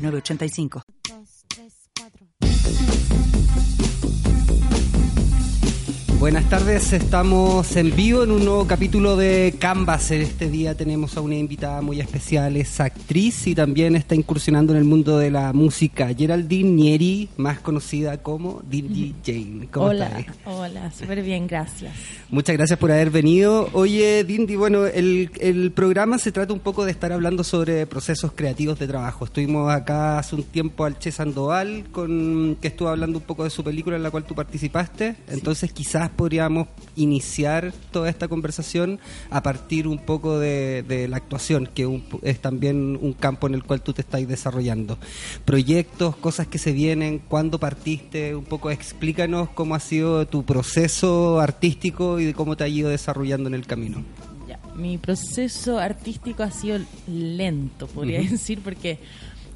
985. Buenas tardes, estamos en vivo en un nuevo capítulo de Canvas. Este día tenemos a una invitada muy especial, es actriz y también está incursionando en el mundo de la música. Geraldine Nieri, más conocida como Dindy Jane. ¿Cómo hola, hola, súper bien, gracias. Muchas gracias por haber venido. Oye, Dindy, bueno, el, el programa se trata un poco de estar hablando sobre procesos creativos de trabajo. Estuvimos acá hace un tiempo al Che Sandoval, con, que estuvo hablando un poco de su película en la cual tú participaste. Entonces, quizás podríamos iniciar toda esta conversación a partir un poco de, la actuación, que es también un campo en el cual tú te estás desarrollando. Proyectos, cosas que se vienen, cuándo partiste, un poco explícanos cómo ha sido tu proceso artístico y de cómo te ha ido desarrollando en el camino. mi proceso artístico ha sido lento, podría decir, porque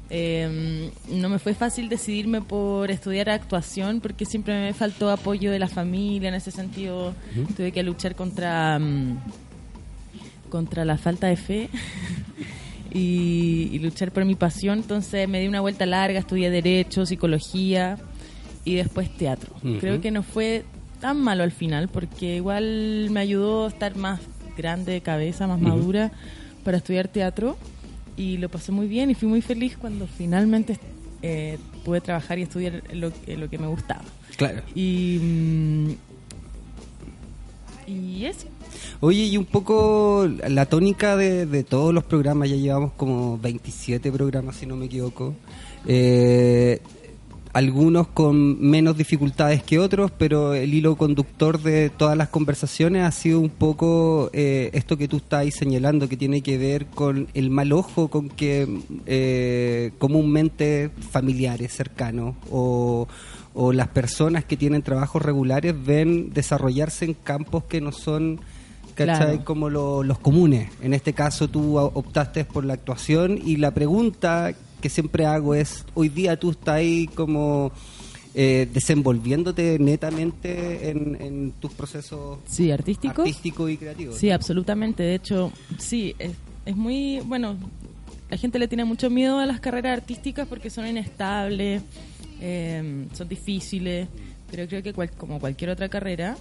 eh, no me fue fácil decidirme por estudiar actuación porque siempre me faltó apoyo de la familia en ese sentido. Tuve que luchar contra, mm, contra la falta de fe y, luchar por mi pasión. Entonces me di una vuelta larga, estudié Derecho, Psicología y después Teatro. Creo que no fue tan malo al final porque igual me ayudó a estar más grande de cabeza, más madura para estudiar teatro y lo pasé muy bien y fui muy feliz cuando finalmente eh, pude trabajar y estudiar lo, lo que me gustaba. Claro. Y, mm, y eso. Oye, y un poco la tónica de, de, todos los programas, ya llevamos como 27 programas, si no me equivoco. Eh, algunos con menos dificultades que otros, pero el hilo conductor de todas las conversaciones ha sido un poco eh, esto que tú estás señalando, que tiene que ver con el mal ojo con que eh, comúnmente familiares cercanos o, las personas que tienen trabajos regulares ven desarrollarse en campos que no son... Como los comunes. En este caso tú optaste por la actuación y la pregunta que siempre hago es, hoy día tú estás ahí como eh, desenvolviéndote netamente en, tus procesos sí, artístico artístico y creativos. Sí, absolutamente. De hecho, sí, es, es muy, bueno, la gente le tiene mucho miedo a las carreras artísticas porque son inestables, eh, son difíciles, pero creo que como cualquier otra carrera,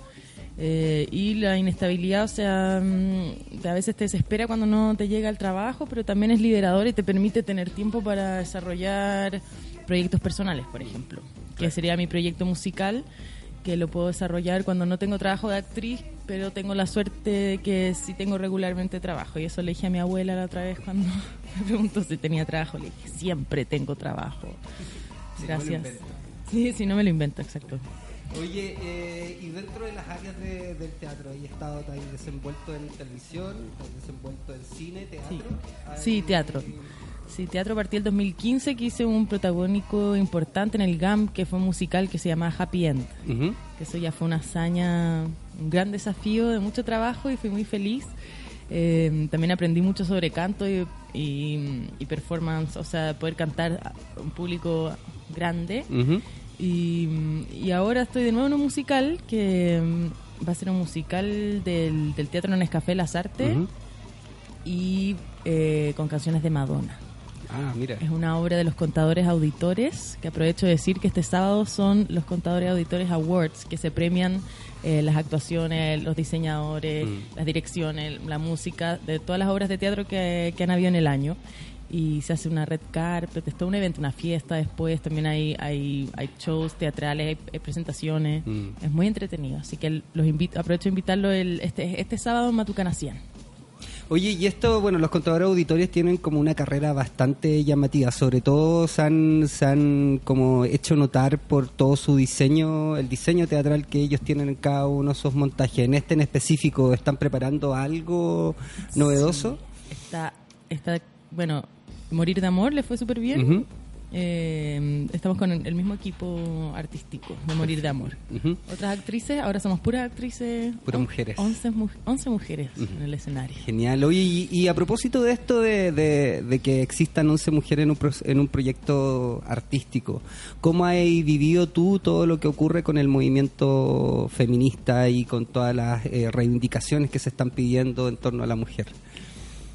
eh, y la inestabilidad, o sea, mm, a veces te desespera cuando no te llega el trabajo, pero también es liberador y te permite tener tiempo para desarrollar proyectos personales, por ejemplo, que sería mi proyecto musical, que lo puedo desarrollar cuando no tengo trabajo de actriz, pero tengo la suerte de que sí tengo regularmente trabajo. Y eso le dije a mi abuela la otra vez cuando me preguntó si tenía trabajo. Le dije, siempre tengo trabajo. Gracias. sí, si no me lo invento, exacto. Oye, eh, y dentro de las áreas del teatro, ¿hay estado ahí desenvuelto en televisión, desenvuelto en cine, teatro? Sí, teatro. Sí, teatro partí el 2015 que hice un protagónico importante en el GAM, que fue un musical que se llama Happy End. Que eso ya fue una hazaña, un gran desafío de mucho trabajo y fui muy feliz. Eh, también aprendí mucho sobre canto y, y, performance, o sea, poder cantar a un público grande. Y, ahora estoy de nuevo en un musical que mm, va a ser un musical del, del Teatro Nescafé Las Artes y eh, con canciones de Madonna. Ah, mira. Es una obra de los contadores auditores, que aprovecho de decir que este sábado son los contadores auditores awards, que se premian eh, las actuaciones, los diseñadores, mm. las direcciones, la música de todas las obras de teatro que, que han habido en el año y se hace una red carpet, es todo un evento, una fiesta después, también hay, hay, hay shows teatrales, hay, presentaciones, mm. es muy entretenido, así que los invito, aprovecho de invitarlo el, este, este sábado en Matucana Oye, y esto, bueno, los contadores auditorios tienen como una carrera bastante llamativa, sobre todo se han, se han como hecho notar por todo su diseño, el diseño teatral que ellos tienen en cada uno de sus montajes. En este en específico, ¿están preparando algo novedoso? Está, está, bueno, Morir de Amor le fue súper bien. eh, estamos con el mismo equipo artístico de Morir de Amor. Otras actrices, ahora somos puras actrices. Puras mujeres. 11, mu- 11 mujeres en el escenario. Genial. Oye, y, y a propósito de esto de, de- de que existan 11 mujeres en un, pro- en un proyecto artístico, ¿cómo has vivido tú todo lo que ocurre con el movimiento feminista y con todas las eh, reivindicaciones que se están pidiendo en torno a la mujer?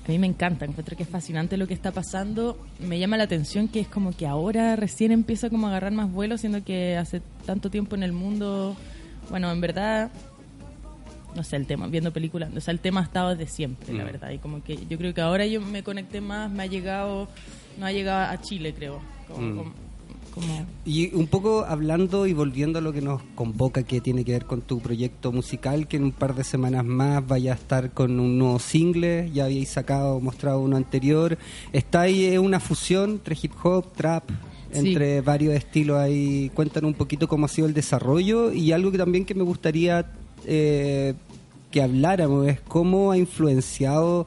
A mí me encanta, encuentro que es fascinante lo que está pasando. Me llama la atención que es como que ahora recién empieza como a agarrar más vuelo, siendo que hace tanto tiempo en el mundo, bueno, en verdad, no sé, el tema, viendo películas, o sea, el tema ha estado desde siempre, la Mm. verdad. Y como que yo creo que ahora yo me conecté más, me ha llegado, no ha llegado a Chile, creo. Como, Mm. como- como- Y un poco hablando y volviendo a lo que nos convoca, que tiene que ver con tu proyecto musical, que en un par de semanas más vaya a estar con un nuevo single, ya habíais sacado, mostrado uno anterior. Está ahí una fusión entre hip hop, trap, Sí. entre varios estilos ahí. Cuéntanos un poquito cómo ha sido el desarrollo y algo que también que me gustaría eh, que habláramos es cómo ha influenciado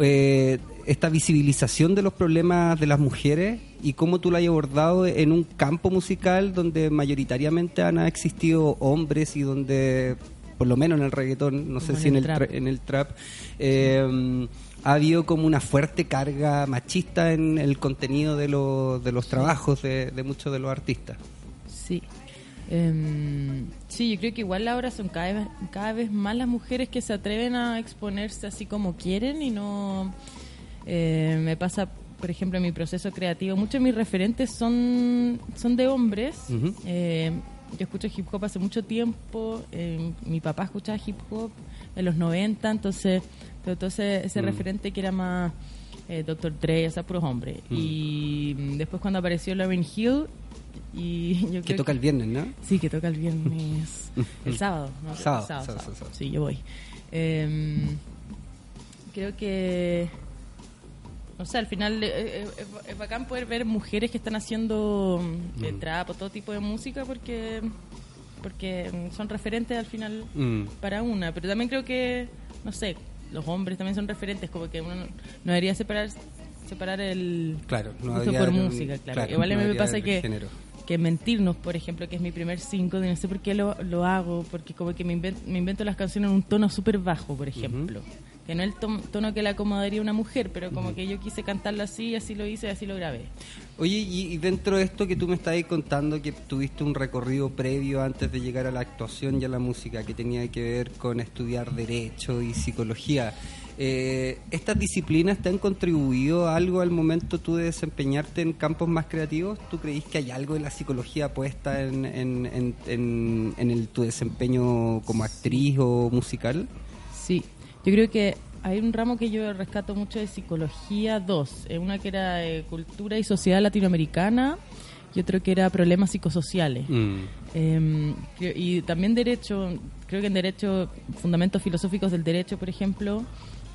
eh, esta visibilización de los problemas de las mujeres y cómo tú lo has abordado en un campo musical donde mayoritariamente han existido hombres y donde, por lo menos en el reggaetón, no sé Como si en el el, trap. tra- en el trap, eh, ha habido como una fuerte carga machista en el contenido de, los de los trabajos de, de muchos de los artistas. Sí. Em, sí, yo creo que igual ahora son cada vez, cada vez más las mujeres que se atreven a exponerse así como quieren y no... eh, me pasa, por ejemplo, en mi proceso creativo, muchos de mis referentes son, son de hombres. Eh, yo escucho hip hop hace mucho tiempo, eh, mi papá escuchaba hip hop en los 90, entonces todo ese, Mm. referente que era más eh, Dr. Dre, o sea, puros hombres. Mm. Y mm, después cuando apareció Lauryn Hill, y yo Que creo toca el viernes, ¿no? Sí, que toca el viernes. el sábado, ¿no? Sábado, El sábado, sábado. Sí, yo voy. Em, creo que. O sea, al final eh, eh, es, es bacán poder ver mujeres que están haciendo mm, eh, Mm. trap o todo tipo de música porque porque mm, son referentes al final Mm. para una. Pero también creo que, no sé, los hombres también son referentes, como que uno no, no debería separar separar el Claro, no gusto por música, claro. claro, Igual a no mí me pasa que género. Que Mentirnos, por ejemplo, que es mi primer single, y no sé por qué lo, lo hago, porque como que me invento, me invento las canciones en un tono súper bajo, por ejemplo. Que no es el tono que le acomodaría a una mujer, pero como que yo quise cantarlo así, así lo hice, y así lo grabé. Oye, y, y dentro de esto que tú me estás ahí contando, que tuviste un recorrido previo antes de llegar a la actuación y a la música, que tenía que ver con estudiar derecho y psicología, eh, ¿estas disciplinas te han contribuido a algo al momento tú de desempeñarte en campos más creativos? ¿Tú creís que hay algo de la psicología puesta en, en, en, en- en el, tu desempeño como actriz o musical? Sí, yo creo que hay un ramo que yo rescato mucho de psicología, dos. Eh, Una que era eh, cultura y sociedad latinoamericana y otro que era problemas psicosociales. Mm. Eh, creo- y también derecho, creo que en derecho, fundamentos filosóficos del derecho, por ejemplo,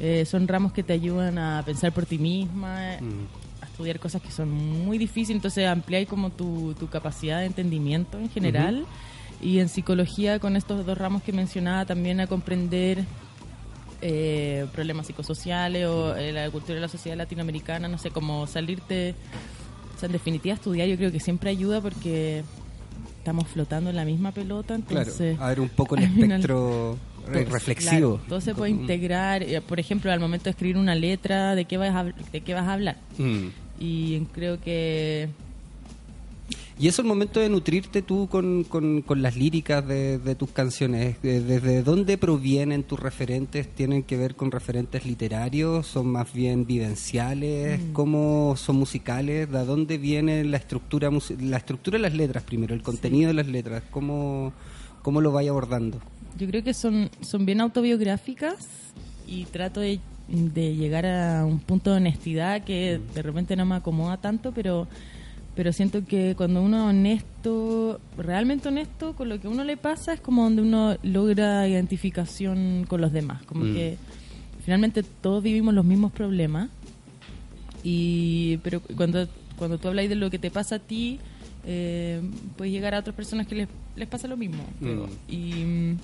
eh, son ramos que te ayudan a pensar por ti misma, Mm. a estudiar cosas que son muy difíciles, entonces ampliáis como tu, tu capacidad de entendimiento en general. Y en psicología, con estos dos ramos que mencionaba, también a comprender eh, problemas psicosociales o eh, la cultura de la sociedad latinoamericana, no sé, como salirte, o sea, en definitiva estudiar yo creo que siempre ayuda porque estamos flotando en la misma pelota, Claro, entonces... a ver un poco el espectro todo- reflexivo. claro, todo se puede integrar, eh, por ejemplo, al momento de escribir una letra, ¿de qué vas a, de qué vas a hablar? Mm. Y creo que Y eso el momento de nutrirte tú con, con- con las líricas de, de tus canciones. ¿Desde dónde provienen tus referentes? ¿Tienen que ver con referentes literarios? ¿Son más bien vivenciales? Mm. ¿Cómo son musicales? ¿De dónde viene la estructura la estructura de las letras primero, el contenido de las letras? ¿Cómo, cómo lo vaya abordando? Yo creo que son, son bien autobiográficas y trato de, de llegar a un punto de honestidad que de repente no me acomoda tanto, pero, pero siento que cuando uno es honesto, realmente honesto con lo que uno le pasa, es como donde uno logra identificación con los demás. Como Mm. que finalmente todos vivimos los mismos problemas, y pero cuando, cuando tú hablas de lo que te pasa a ti, eh, puedes llegar a otras personas que les, les pasa lo mismo. creo. Mm. Y,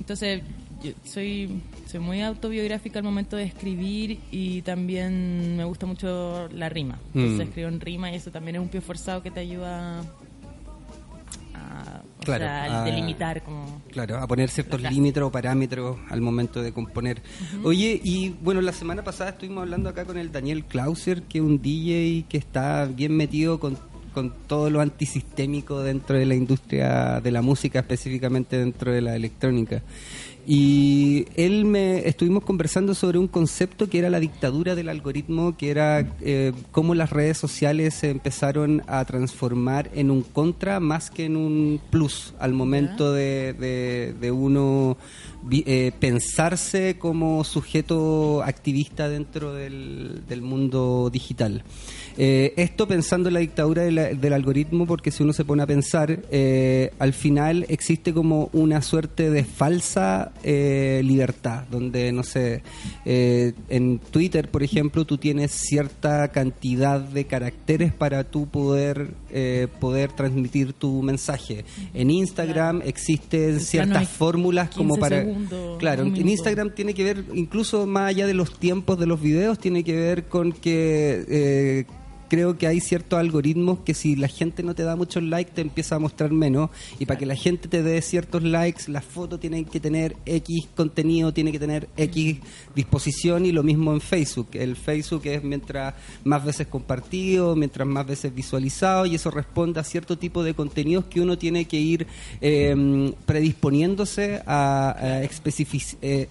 Entonces, yo soy, soy muy autobiográfica al momento de escribir y también me gusta mucho la rima. Entonces Mm. escribo en rima y eso también es un pie forzado que te ayuda a, o Claro, sea, a- delimitar como... Claro, a poner ciertos límites o parámetros al momento de componer. Oye, y bueno, la semana pasada estuvimos hablando acá con el Daniel Clauser, que es un DJ que está bien metido con, con todo lo antisistémico dentro de la industria de la música, específicamente dentro de la electrónica. Y él me estuvimos conversando sobre un concepto que era la dictadura del algoritmo, que era eh, cómo las redes sociales se empezaron a transformar en un contra más que en un plus al momento de, de- de uno eh, pensarse como sujeto activista dentro del, del mundo digital. Eh, esto pensando en la dictadura de la- del algoritmo, porque si uno se pone a pensar, eh, al final existe como una suerte de falsa eh, libertad, donde, no sé, eh, en Twitter, por ejemplo, tú tienes cierta cantidad de caracteres para tú poder, eh, poder transmitir tu mensaje. En Instagram existen ciertas fórmulas como 15 para... claro, en. Instagram tiene que ver, incluso más allá de los tiempos de los videos, tiene que ver con que eh, creo que hay ciertos algoritmos que si la gente no te da muchos likes te empieza a mostrar menos y para que la gente te dé ciertos likes, las fotos tienen que tener X contenido, tiene que tener X disposición y lo mismo en Facebook. El Facebook es mientras más veces compartido, mientras más veces visualizado y eso responde a cierto tipo de contenidos que uno tiene que ir eh, predisponiéndose a, a eh,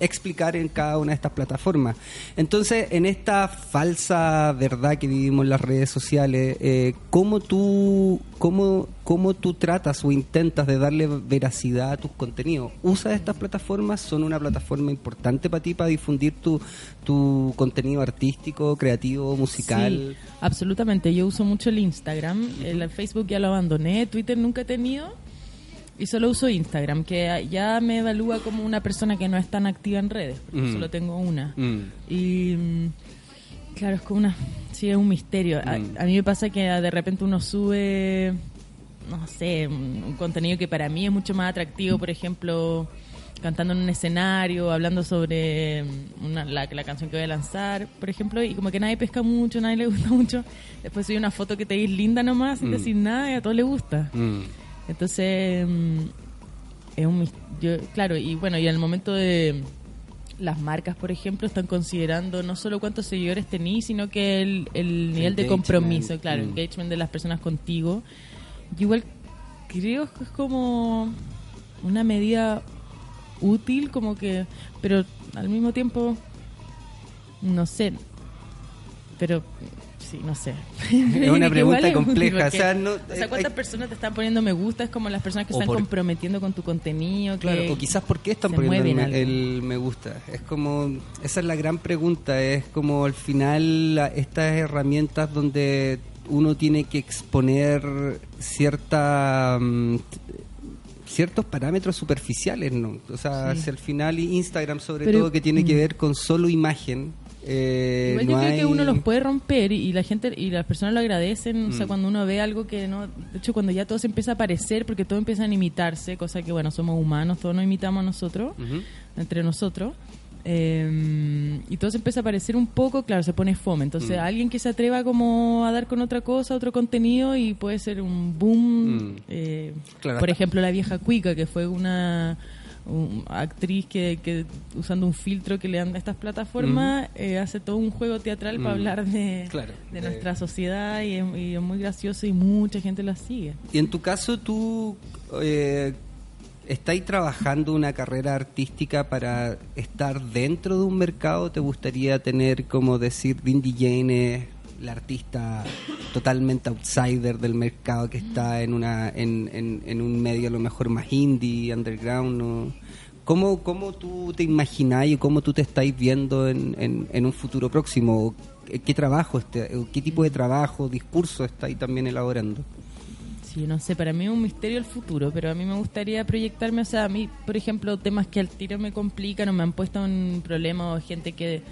explicar en cada una de estas plataformas. Entonces, en esta falsa verdad que vivimos en las redes sociales, eh, ¿cómo, tú, cómo, ¿cómo tú tratas o intentas de darle veracidad a tus contenidos? ¿Usas estas plataformas? ¿Son una plataforma importante para ti para difundir tu, tu contenido artístico, creativo, musical? Sí, absolutamente. Yo uso mucho el Instagram. El Facebook ya lo abandoné. Twitter nunca he tenido. Y solo uso Instagram, que ya me evalúa como una persona que no es tan activa en redes. Porque Mm. solo tengo una. Mm. Y mm, claro, es como una. Sí, es un misterio. A, Mm. a mí me pasa que de repente uno sube. No sé, un, un contenido que para mí es mucho más atractivo, por ejemplo, cantando en un escenario, hablando sobre una- la, la canción que voy a lanzar, por ejemplo, y como que nadie pesca mucho, nadie le gusta mucho. Después soy una foto que te dis linda nomás, sin decir nada, y a todos les gusta. Entonces, mm, es un yo, claro, y bueno, y en el momento de las marcas, por ejemplo, están considerando no solo cuántos seguidores tenís, sino que el, el nivel de compromiso, claro, Mm. engagement de las personas contigo. Yo igual creo que es como una medida útil, como que, pero al mismo tiempo, no sé, pero sí, no sé. Es una pregunta es compleja, o sea, no- o sea, eh, ¿cuántas hay- personas te están poniendo me gusta? Es como las personas que O están por- comprometiendo con tu contenido. Que Claro, o quizás por qué están poniendo el, me- el gusta. Es como, esa es la gran pregunta, es como al final estas herramientas donde uno tiene que exponer cierta mm, ciertos parámetros superficiales, ¿no? O sea, Sí. si al final Instagram sobre Pero- todo que tiene que mm. ver con solo imagen, eh, Igual no yo creo hay- que uno los puede romper y, y la gente y las personas lo agradecen, o sea, Mm. cuando uno ve algo que no, de hecho cuando ya todo se empieza a parecer, porque todos empiezan a imitarse, cosa que bueno, somos humanos, todos nos imitamos a nosotros, entre nosotros. eh, y todo se empieza a parecer un poco, claro, se pone fome. Entonces, Mm. alguien que se atreva como a dar con otra cosa, otro contenido, y puede ser un boom. Mm. eh, Claro, por ejemplo, la vieja Cuica, que fue una un- actriz que, que usando un filtro que le dan a estas plataformas eh, hace todo un juego teatral para Mm. hablar de, Claro, de de- nuestra sociedad y es, y es muy gracioso y mucha gente la sigue. Y en tu caso, tú eh, estáis trabajando una carrera artística para estar dentro de un mercado. ¿Te gustaría tener, como decir, Dindy Jane la artista totalmente outsider del mercado que está en una en, en, un medio a lo mejor más indie, underground? ¿no? ¿Cómo, ¿Cómo tú te imaginás y cómo tú te estáis viendo en, en, en un futuro próximo? ¿Qué, qué trabajo, este, qué tipo de trabajo, discurso estáis también elaborando? Sí, no sé, para mí es un misterio el futuro, pero a mí me gustaría proyectarme, o sea, a mí, por ejemplo, temas que al tiro me complican o me han puesto en problemas o gente que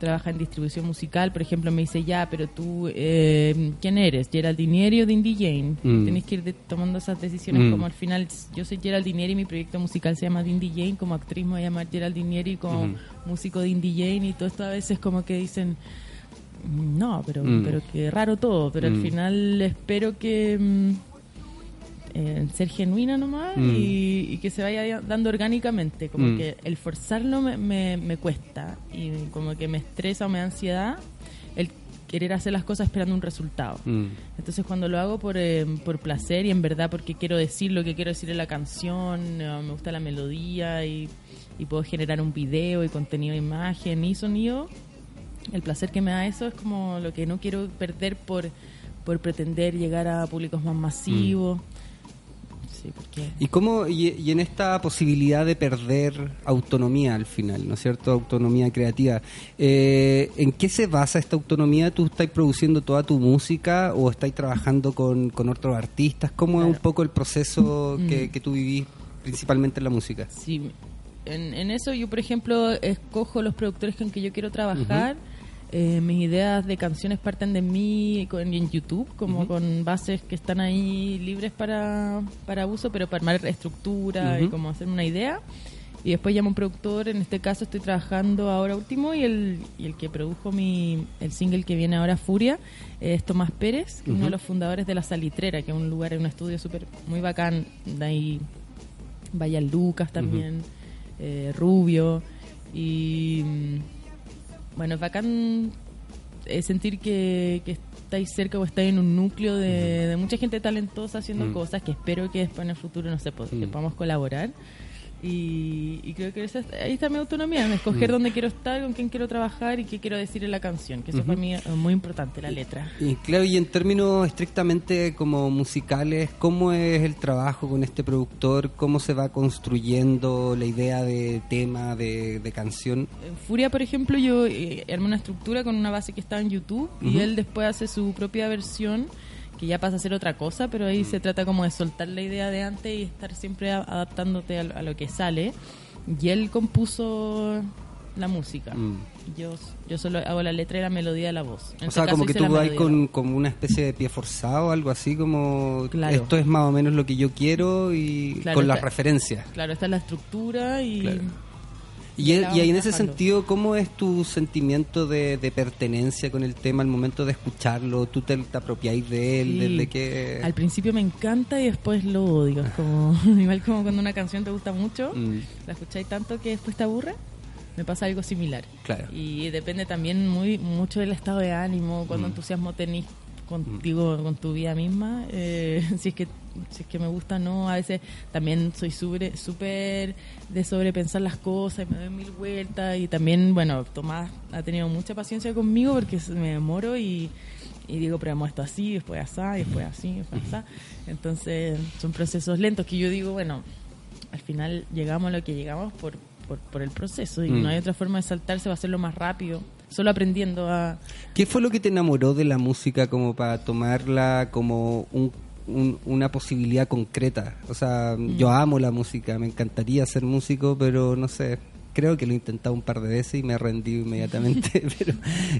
trabaja en distribución musical, por ejemplo, me dice, ya, pero tú, eh, ¿quién eres? ¿Geraldinieri o Dindy Jane? Mm. Tenés que ir de- tomando esas decisiones Mm. como al final, yo soy Geraldinieri y mi proyecto musical se llama Dindy Jane, como actriz me voy a llamar Geraldinieri, como Ujú. músico Dindy Jane y todo esto a veces como que dicen, "Mm, no, pero, Mm. pero qué raro todo, pero Mm. al final espero que... mm, eh, ser genuina nomás Mm. y, y que se vaya dando orgánicamente. Como Mm. que el forzarlo me, me, me cuesta y como que me estresa o me da ansiedad el querer hacer las cosas esperando un resultado. Mm. Entonces cuando lo hago por, eh, por placer y en verdad porque quiero decir lo que quiero decir en la canción, eh, me gusta la melodía y, y puedo generar un video y contenido de imagen y sonido, el placer que me da eso es como lo que no quiero perder por, por pretender llegar a públicos más masivos. Sí, porque... ¿Y cómo y, y en esta posibilidad de perder autonomía al final, ¿no es cierto? Autonomía creativa. eh, ¿En qué se basa esta autonomía? ¿Tú estás produciendo toda tu música o estás trabajando con, con otros artistas? ¿Cómo es un poco el proceso que, Mm. que tú vivís principalmente en la música? Sí, en, en eso yo, por ejemplo, escojo los productores con que yo quiero trabajar. Eh, mis ideas de canciones parten de mí con, en YouTube, como con bases que están ahí libres para, para uso, pero para armar estructura y como hacer una idea. Y después llamo a un productor, en este caso estoy trabajando ahora último y el, y el que produjo mi, el single que viene ahora, Furia, es Tomás Pérez, que uno de los fundadores de La Salitrera, que es un lugar, un estudio súper muy bacán, de ahí Vaya Lucas también, eh, Rubio. Y bueno, es bacán eh, sentir que, que estáis cerca o estáis en un núcleo de, de mucha gente talentosa haciendo Mm. cosas que espero que después en el futuro, no sé, que Mm. podamos colaborar. Y, y creo que esa es- ahí está mi autonomía, en escoger Mm. dónde quiero estar, con quién quiero trabajar y qué quiero decir en la canción, que eso Ujú. para mí es muy importante, la letra. Y claro, y en términos estrictamente como musicales, ¿cómo es el trabajo con este productor? ¿Cómo se va construyendo la idea de tema, de, de canción? En Furia, por ejemplo, yo eh, armé una estructura con una base que estaba en YouTube y Ujú. él después hace su propia versión que ya pasa a ser otra cosa, pero ahí se trata como de soltar la idea de antes y estar siempre adaptándote a, lo- a lo que sale. Y él compuso la música. Mm. Yo, yo solo hago la letra y la melodía de la voz. En O este sea, como que tú vas con como una especie de pie forzado, algo así como Claro. esto es más o menos lo que yo quiero y Claro, con las referencias. Claro, esta es la estructura y... Claro. Y, Ya y en ese sentido, ¿cómo es tu sentimiento de, de pertenencia con el tema al momento de escucharlo? ¿Tú te, te apropiáis de él? Sí. ¿Desde que Al principio me encanta y después lo odio. Es como, igual como cuando una canción te gusta mucho, Mm, la escucháis tanto que después te aburre. Me pasa algo similar. Claro. Y depende también muy mucho del estado de ánimo, cuánto Mm. entusiasmo tenés contigo, con tu vida misma. Eh, si es que si es que me gusta no, a veces también soy súper súper de sobrepensar las cosas, me doy mil vueltas y también, bueno, Tomás ha tenido mucha paciencia conmigo porque me demoro y, y digo, pero vamos esto así, después así, después así, después así. Entonces son procesos lentos que yo digo, bueno, al final llegamos a lo que llegamos por, por, por el proceso y Mm. no hay otra forma de saltarse, va a hacerlo más rápido, solo aprendiendo a... ¿Qué fue lo que te enamoró de la música como para tomarla como un- un- una posibilidad concreta? O sea, Mm. yo amo la música, me encantaría ser músico, pero no sé, creo que lo he intentado un par de veces y me rendí inmediatamente. pero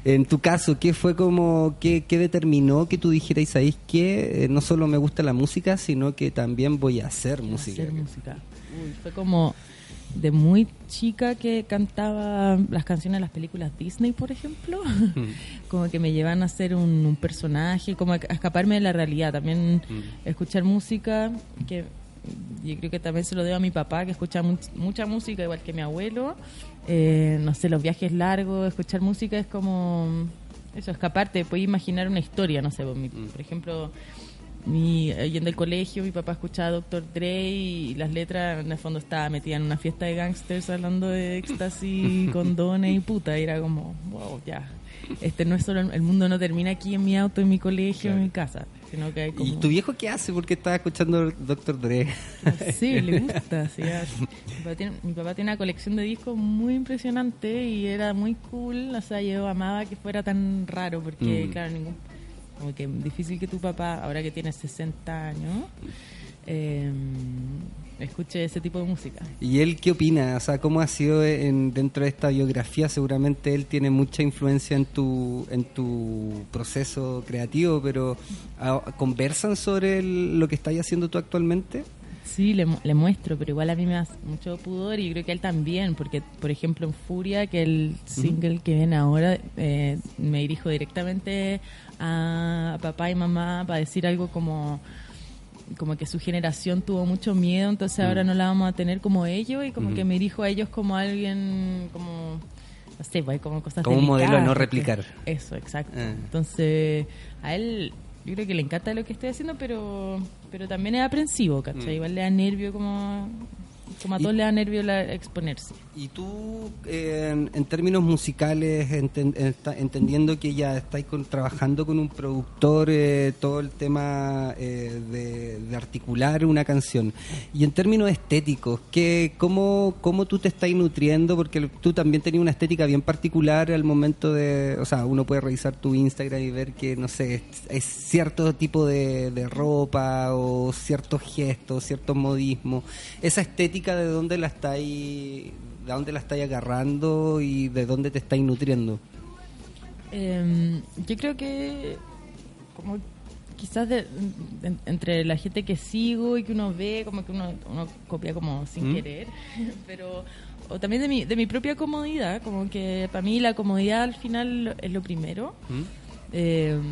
en tu caso, ¿qué fue como, qué, qué determinó que tú dijeras, ¿sabéis que no solo me gusta la música, sino que también voy a hacer música? hacer música. Uy, fue como de muy chica que cantaba las canciones de las películas Disney, por ejemplo. como que me llevan a ser un, un personaje, como a, escaparme de la realidad. También Mm. escuchar música, que yo creo que también se lo debo a mi papá, que escucha much- mucha música, igual que mi abuelo. Eh, no sé, los viajes largos, escuchar música es como eso, escaparte, puedes imaginar una historia, no sé, por, mi- por ejemplo, mi, yendo al colegio, mi papá escuchaba Dr. Dre y las letras en el fondo estaba metida en una fiesta de gangsters hablando de éxtasis, condones y puta, y era como, wow, ya. Este no es solo el mundo no termina aquí en mi auto, en mi colegio, en mi casa, sino que hay como ¿Y tu viejo qué hace? Porque estaba escuchando Dr. Dre. Sí, le gusta. sí, ya. mi, papá tiene, mi papá tiene una colección de discos muy impresionante y era muy cool. O sea, yo amaba que fuera tan raro porque, Mm. claro, ningún. Como que difícil que tu papá, ahora que tiene 60 años, eh, escuche ese tipo de música. ¿Y él qué opina? O sea, ¿cómo ha sido en, dentro de esta biografía? Seguramente él tiene mucha influencia en tu, en tu proceso creativo, pero ah, ¿conversan sobre lo que estás haciendo tú actualmente? Sí, le, le, muestro, pero igual a mí me da mucho pudor y creo que él también, porque por ejemplo en Furia, que el single que viene ahora, eh, me dirijo directamente a papá y mamá para decir algo como como que su generación tuvo mucho miedo, entonces ahora no la vamos a tener como ellos y como que me dirijo a ellos como alguien como no sé, pues, como cosas como un modelo a no replicar. Eso, exacto. Ah. Entonces, a él yo creo que le encanta lo que estoy haciendo, pero pero también es aprensivo, ¿cachai? Igual le da nervio como como a todos le da nervio la, exponerse. Y tú, eh, en, términos musicales, entendiendo que ya estáis trabajando con un productor, eh, todo el tema eh, de, articular una canción, y en términos estéticos, ¿qué, cómo, ¿cómo tú te estás nutriendo? Porque tú también tenías una estética bien particular al momento de, o sea, uno puede revisar tu Instagram y ver que, no sé, es, cierto tipo de, de ropa o ciertos gestos, ciertos modismos. Esa estética de dónde la estáis, de dónde la estáis agarrando y de dónde te estáis nutriendo. Em, yo creo que como quizás entre la gente que sigo y que uno ve, como que uno, uno copia como sin ¿Mm? querer, pero o también de mi, de mi propia comodidad, como que para mí la comodidad al final es lo primero. ¿Mm? Em,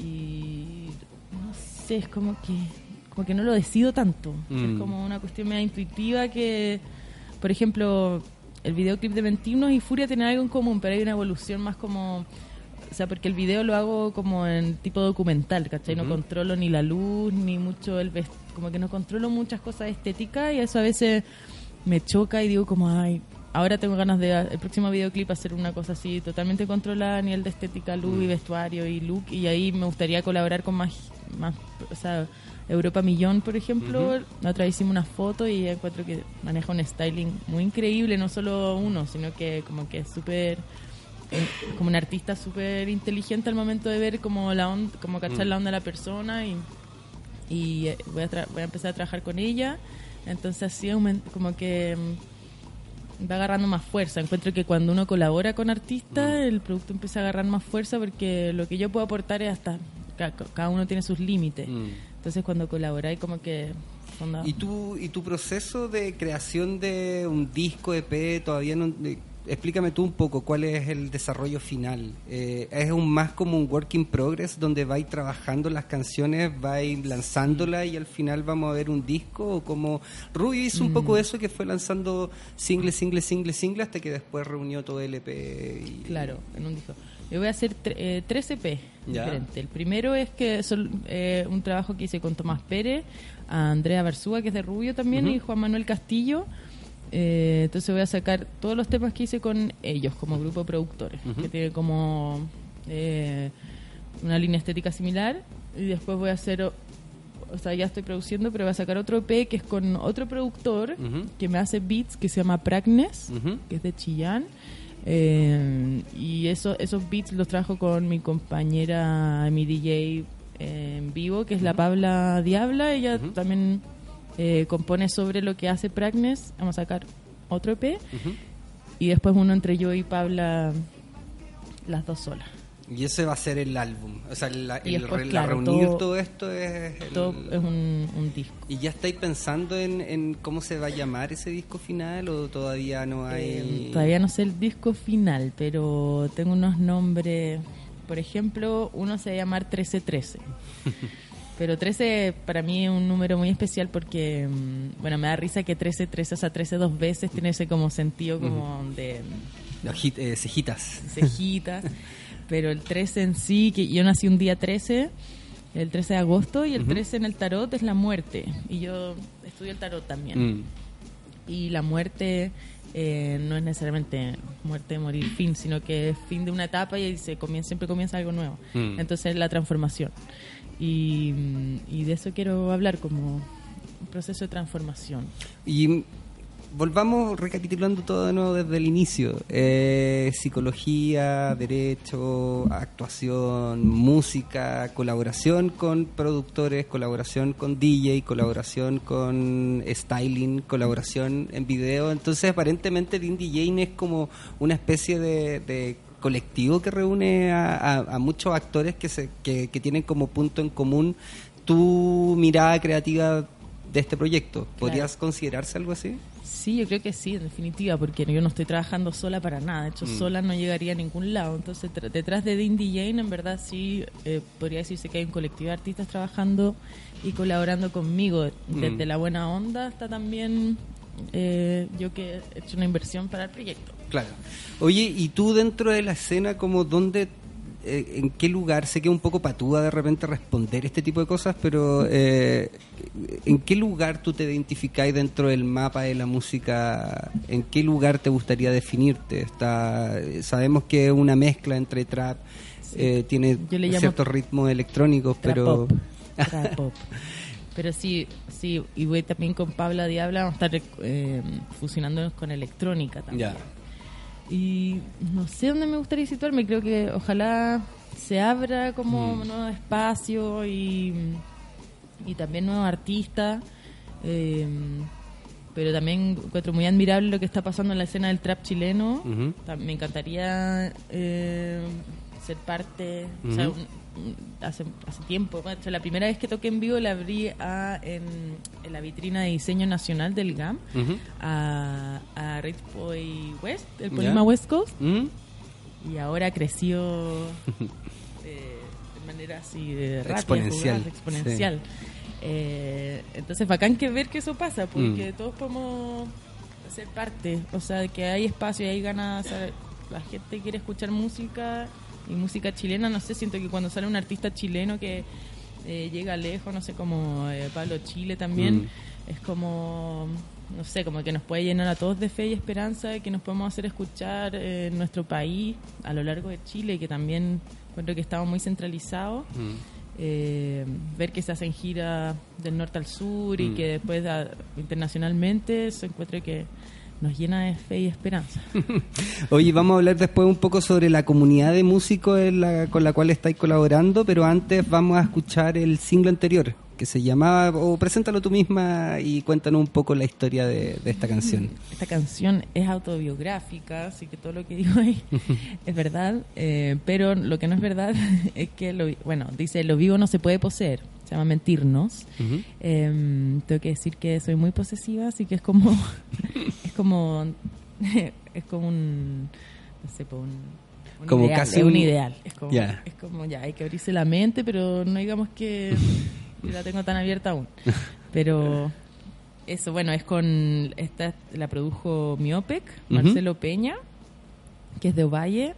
y no sé, es como que como que no lo decido tanto. Es mm. como una cuestión media intuitiva que, por ejemplo, el videoclip de Mentirnos y Furia tienen algo en común, pero hay una evolución más como... O sea, porque el video lo hago como en tipo documental, ¿cachai? No controlo ni la luz, ni mucho el vest como que no controlo muchas cosas estéticas y eso a veces me choca y digo como, ay, ahora tengo ganas de el próximo videoclip hacer una cosa así totalmente controlada a nivel de estética, luz y mm. vestuario y look y ahí me gustaría colaborar con más, más o sea, Europa Millón, por ejemplo, la otra vez hicimos una foto y encuentro que maneja un styling muy increíble, no solo uno, sino que como que es súper eh, como un artista súper inteligente al momento de ver como la onda, como cachar mm. la onda de la persona y, y eh, voy, a voy a empezar a trabajar con ella. Entonces así como que mm, va agarrando más fuerza. Encuentro que cuando uno colabora con artistas mm. el producto empieza a agarrar más fuerza porque lo que yo puedo aportar es hasta cada uno tiene sus límites entonces cuando colaboráis como que... ¿Y tu, ¿Y tu proceso de creación de un disco EP todavía no... explícame tú un poco cuál es el desarrollo final. Eh, ¿Es un más como un work in progress donde vais trabajando las canciones, vais lanzándolas y al final vamos a ver un disco? ¿O como Rubio hizo un poco mm. eso que fue lanzando single, single, single, single hasta que después reunió todo el EP? Y... Claro, en un disco. Yo voy a hacer eh, tres EP diferentes. El primero es que es eh, un trabajo que hice con Tomás Pérez, a Andrea Barzúa, que es de Rubio también, y Juan Manuel Castillo. Eh, entonces voy a sacar todos los temas que hice con ellos como grupo de productores, que tiene como eh, una línea estética similar. Y después voy a hacer, o sea, ya estoy produciendo, pero voy a sacar otro EP que es con otro productor que me hace beats que se llama Pragnes, que es de Chillán. Eh, y eso, esos beats los trajo con mi compañera, mi DJ en vivo, que es la Pabla Diabla. Ella también eh, compone sobre lo que hace Pragnes. Vamos a sacar otro EP. Y después uno entre yo y Pabla, las dos solas. Y ese va a ser el álbum. O sea, la, reunir todo, esto es. todo es un, disco. ¿Y ya estáis pensando en, cómo se va a llamar ese disco final o todavía no hay.? Eh, todavía no sé el disco final, pero tengo unos nombres. Por ejemplo, uno se va a llamar 1313. Pero 13 para mí es un número muy especial porque, mm, bueno, me da risa que 13, 13, o sea, 13 dos veces tiene ese como sentido como de... Eh, cejitas. Cejitas. pero el 13 en sí, que yo nací un día 13, el 13 de agosto, y el 13 en el tarot es la muerte. Y yo estudio el tarot también. Mm. Y la muerte eh, no es necesariamente muerte, morir, fin, sino que es fin de una etapa y se comienza, siempre comienza algo nuevo. Mm. Entonces la transformación. Y, y de eso quiero hablar como un proceso de transformación. Y volvamos recapitulando todo de nuevo desde el inicio. Eh, psicología, derecho, actuación, música, colaboración con productores, colaboración con DJ, colaboración con styling, colaboración en video. Entonces, aparentemente, Indie Jane es como una especie de, colectivo que reúne a, muchos actores que, se, que, que tienen como punto en común tu mirada creativa de este proyecto. ¿Podrías considerarse algo así? Sí, yo creo que sí, en definitiva, porque yo no estoy trabajando sola para nada. De hecho, mm. sola no llegaría a ningún lado. Entonces, detrás de Dindy Jane, en verdad, sí eh, podría decirse que hay un colectivo de artistas trabajando y colaborando conmigo. Desde mm. la buena onda hasta también eh, yo que he hecho una inversión para el proyecto. Claro. Oye, ¿y tú dentro de la escena, como dónde eh, en qué lugar, sé que es un poco patúa de repente responder este tipo de cosas, pero eh, ¿en qué lugar tú te identificáis dentro del mapa de la música? ¿En qué lugar te gustaría definirte? Está, sabemos que es una mezcla entre trap, eh, tiene ciertos ritmos electrónicos, pero... Pero sí, sí, y voy también con Pablo Diabla, vamos a estar fusionándonos con electrónica también. Y no sé dónde me gustaría situarme, creo que ojalá se abra como un mm. nuevo espacio y, y también nuevos artistas. Eh, pero también encuentro muy admirable lo que está pasando en la escena del trap chileno. Me encantaría eh, ser parte, hace, hace tiempo, la primera vez que toqué en vivo la abrí a, en, la vitrina de diseño nacional del GAM a, a Rich Boy West, el Polima West Coast, y ahora creció de manera así de rápida, exponencial. exponencial. Eh, entonces, bacán que ver que eso pasa, porque mm. todos podemos ser parte, o sea, que hay espacio y hay ganas, la gente quiere escuchar música y música chilena, no sé, siento que cuando sale un artista chileno que eh, llega lejos, no sé, como eh, Pablo Chile también, mm. es como, no sé, como que nos puede llenar a todos de fe y esperanza, que nos podemos hacer escuchar eh, en nuestro país, a lo largo de Chile, que también encuentro que estamos muy centralizados. Mm. ver que se hacen giras del norte al sur y mm. que después internacionalmente se encuentre que nos llena de fe y esperanza. Oye, vamos a hablar después un poco sobre la comunidad de músicos con la cual estáis colaborando, pero antes vamos a escuchar el single anterior, que se llamaba, o preséntalo tú misma y cuéntanos un poco la historia de, esta canción. Esta canción es autobiográfica, así que todo lo que digo ahí es verdad, eh, pero lo que no es verdad es que, lo, bueno, dice, lo vivo no se puede poseer se llama Mentirnos. Em, tengo que decir que soy muy posesiva, así que es como, como, es como un, no sé, un, como ideal, casi un, ideal. Es como, es como, ya, hay que abrirse la mente, pero no digamos que la tengo tan abierta aún. Pero eso, bueno, es con, esta la produjo Miopec, Marcelo Peña, que es de Ovalle,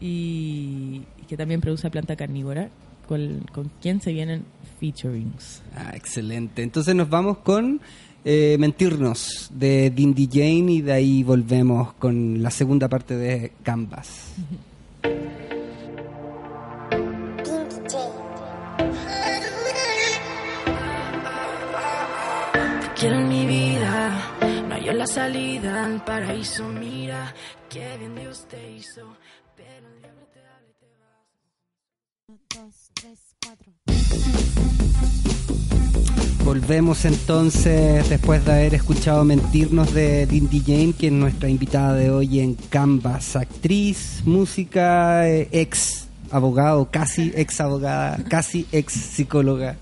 y, que también produce Planta Carnívora, con, con quien se vienen featurings. Ah, excelente. Entonces nos vamos con eh, Mentirnos de Dindy Jane y de ahí volvemos con la segunda parte de Canvas. Quiero mi vida, no hay la salida al paraíso. Mira, que bien Dios te hizo, pero el diablo te habla y te vas. Dos, tres. Volvemos entonces después de haber escuchado Mentirnos de Dindy Jane, que es nuestra invitada de hoy en Canvas, actriz, música, eh, ex abogado, casi ex abogada, casi ex psicóloga.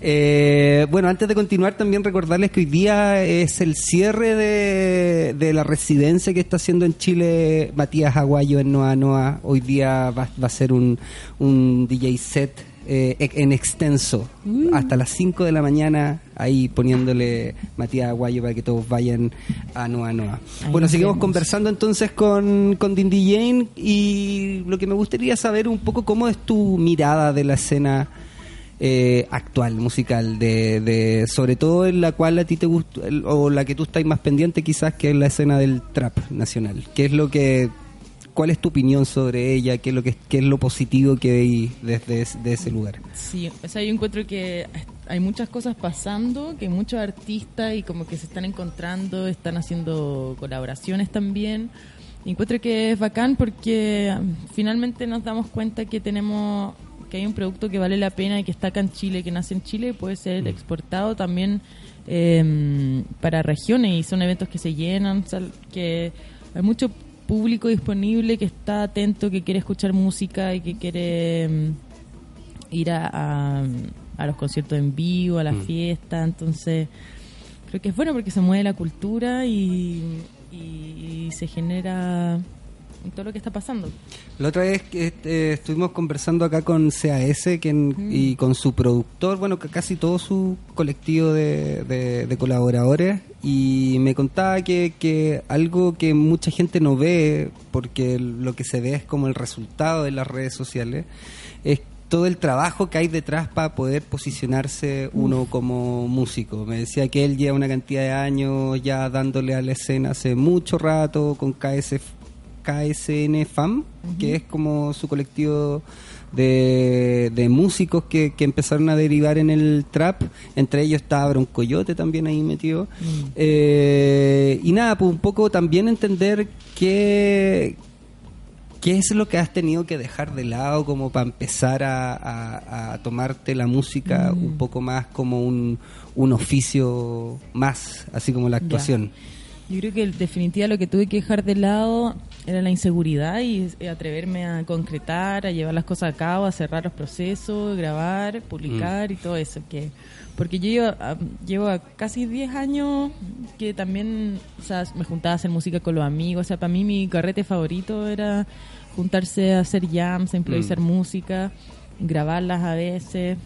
Eh, bueno, antes de continuar, también recordarles que hoy día es el cierre de, la residencia que está haciendo en Chile Matías Aguayo en Noa Noa. Hoy día va, va a ser un, un DJ set eh, en extenso, mm. hasta las 5 de la mañana, ahí poniéndole Matías Aguayo para que todos vayan a Noa Noa. bueno, seguimos conversando entonces con, con Dindy Jane y lo que me gustaría saber un poco cómo es tu mirada de la escena eh, actual, musical, de, de, sobre todo en la cual a ti te gusta, o la que tú estás más pendiente quizás, que es la escena del trap nacional. ¿Qué es lo que ¿Cuál es tu opinión sobre ella? ¿Qué es lo, que, qué es lo positivo que veis desde ese, de ese lugar? Sí, o sea, yo encuentro que hay muchas cosas pasando, que muchos artistas y como que se están encontrando, están haciendo colaboraciones también. Y encuentro que es bacán porque finalmente nos damos cuenta que tenemos que hay un producto que vale la pena y que está acá en Chile, que nace en Chile y puede ser exportado también eh, para regiones y son eventos que se llenan, o sea, que hay mucho público disponible que está atento, que quiere escuchar música y que quiere mm, ir a, a, a los conciertos en vivo, a las Mm. fiestas, entonces creo que es bueno porque se mueve la cultura y, y se genera todo lo que está pasando. La otra vez que este, estuvimos conversando acá con CAS en- y con su productor, bueno, casi todo su colectivo de, de- de colaboradores, y me contaba que, que algo que mucha gente no ve, porque lo que se ve es como el resultado de las redes sociales, es todo el trabajo que hay detrás para poder posicionarse uno como músico. Me decía que él lleva una cantidad de años ya dándole a la escena hace mucho rato con KS, KSN FAM, que es como su colectivo de, de músicos que, que empezaron a derivar en el trap. Entre ellos estaba Broncoyote también ahí metido. Eh, y nada, pues un poco también entender qué, ¿Qué es lo que has tenido que dejar de lado como para empezar a, a- a tomarte la música un poco más como un, un oficio más, así como la actuación? Yo creo que en definitiva lo que tuve que dejar de lado era la inseguridad y eh, atreverme a concretar, a llevar las cosas a cabo, a cerrar los procesos, grabar, publicar y todo eso. Que, porque yo llevo, a- llevo a casi 10 años que también o sea, me juntaba a hacer música con los amigos. O sea, para mí mi carrete favorito era juntarse a hacer jams, a improvisar música, grabarlas a veces.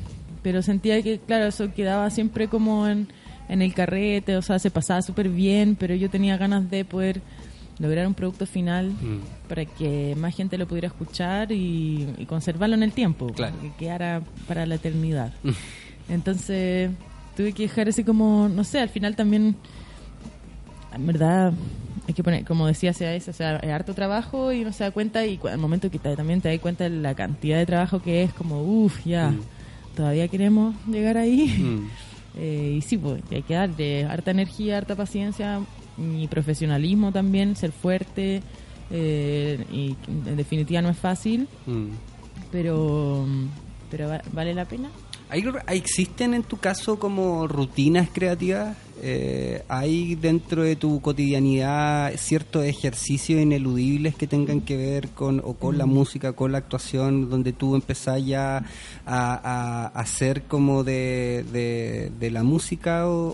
Pero sentía que, claro, eso quedaba siempre como en, en el carrete, o sea, se pasaba súper bien, pero yo tenía ganas de poder lograr un producto final para que más gente lo pudiera escuchar y, y conservarlo en el tiempo, Claro. que quedara para la eternidad. Entonces tuve que dejar así como, no sé, al final también, en verdad, hay que poner, como decía CAS, o sea, es harto trabajo y uno se da cuenta y al momento que te- también te das cuenta de la cantidad de trabajo que es, como, uff, ya, todavía queremos llegar ahí. Eh, y sí, pues hay que darle harta energía, harta paciencia y profesionalismo también, ser fuerte. eh, y en definitiva no es fácil, Mm. pero, pero va- vale la pena. ¿Hay, ¿Existen en tu caso como rutinas creativas? Eh, ¿Hay dentro de tu cotidianidad ciertos ejercicios ineludibles que tengan que ver con o con la música, con la actuación, donde tú empezás ya a, a, a hacer como de, de, de la música o,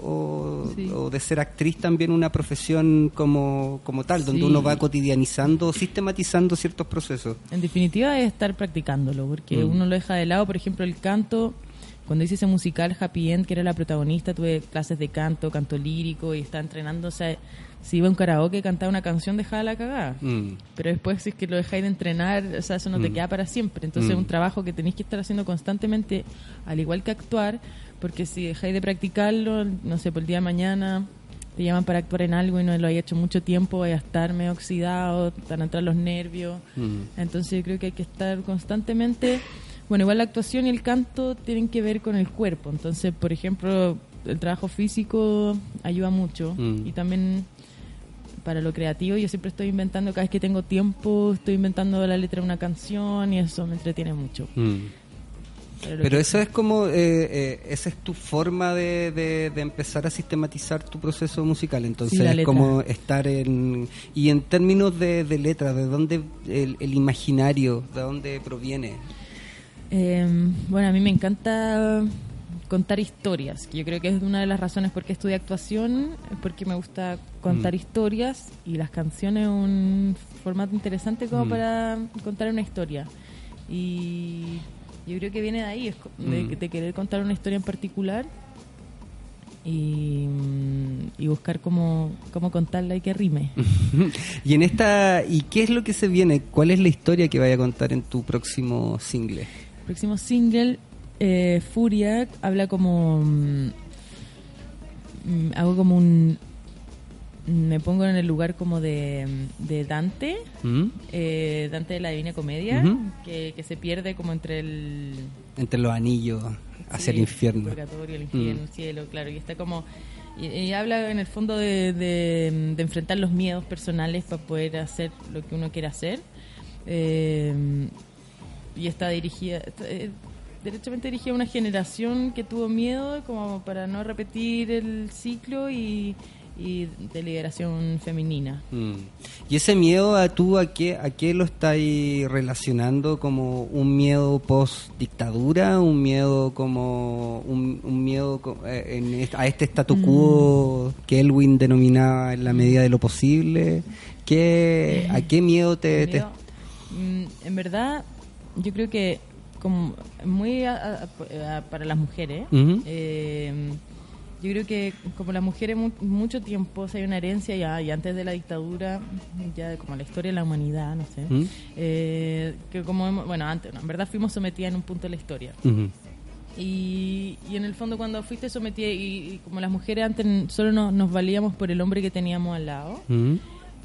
o- Sí. o de ser actriz también una profesión como, como tal, donde Sí. uno va cotidianizando, sistematizando ciertos procesos? En definitiva es estar practicándolo, porque Mm. uno lo deja de lado, por ejemplo, el canto. Cuando hice ese musical Happy End, que era la protagonista, tuve clases de canto, canto lírico y estaba entrenando. O sea, si iba a un karaoke cantaba una canción, dejaba la cagada. Mm. Pero después, si es que lo dejáis de entrenar, o sea, eso no te Mm. queda para siempre. Entonces, es Mm. un trabajo que tenéis que estar haciendo constantemente, al igual que actuar, porque si dejáis de practicarlo, no sé, por el día de mañana te llaman para actuar en algo y no lo hayas hecho mucho tiempo, vaya a estar medio oxidado, te van a entrar los nervios. Mm. Entonces, yo creo que hay que estar constantemente. Bueno, igual la actuación y el canto tienen que ver con el cuerpo. Entonces, por ejemplo, el trabajo físico ayuda mucho Mm. y también para lo creativo yo siempre estoy inventando, cada vez que tengo tiempo, estoy inventando la letra de una canción y eso me entretiene mucho. Mm. Pero, eso es como, eh, eh, esa es tu forma de, de- de empezar a sistematizar tu proceso musical. Entonces Sí, es como estar en... Y en términos de, de letra, ¿de dónde el, el imaginario, de dónde proviene? Eh, bueno, a mí me encanta contar historias, yo creo que es una de las razones por qué estudié actuación, porque me gusta contar Mm. historias y las canciones un formato interesante como Mm. para contar una historia. Y yo creo que viene de ahí, de, Mm. de querer contar una historia en particular y, y buscar cómo, cómo contarla y que rime. y en esta... ¿Y qué es lo que se viene? ¿Cuál es la historia que vaya a contar en tu próximo single? El próximo single, eh, Furia, habla como. mm, mm, hago como un. me pongo en el lugar como de, de Dante, ¿Mm? eh, Dante de la Divina Comedia, que, que se pierde como entre el... Entre los anillos hacia el infierno. purgatorio, el infierno, Mm. el cielo, claro, y está como... Y, y habla en el fondo de, de- de enfrentar los miedos personales para poder hacer lo que uno quiere hacer. Eh, y está dirigida, está, eh, derechamente dirigida a una generación que tuvo miedo como para no repetir el ciclo y, y de liberación femenina. Mm. ¿Y ese miedo a tú a qué, a qué lo estáis relacionando como un miedo post dictadura, un miedo como un, un miedo eh, en a este statu quo que Elwin denominaba en la medida de lo posible? ¿Qué, ¿A qué miedo te, te- Miedo, mm, en verdad, yo creo que como muy a- a- a- para las mujeres, eh, yo creo que como las mujeres mu- mucho tiempo o sea, hay una herencia ya y antes de la dictadura ya como la historia de la humanidad no sé eh, que como hemos- bueno antes no, en verdad fuimos sometidas en un punto de la historia. Y, y en el fondo cuando fuiste sometida y, y como las mujeres antes solo nos, nos valíamos por el hombre que teníamos al lado.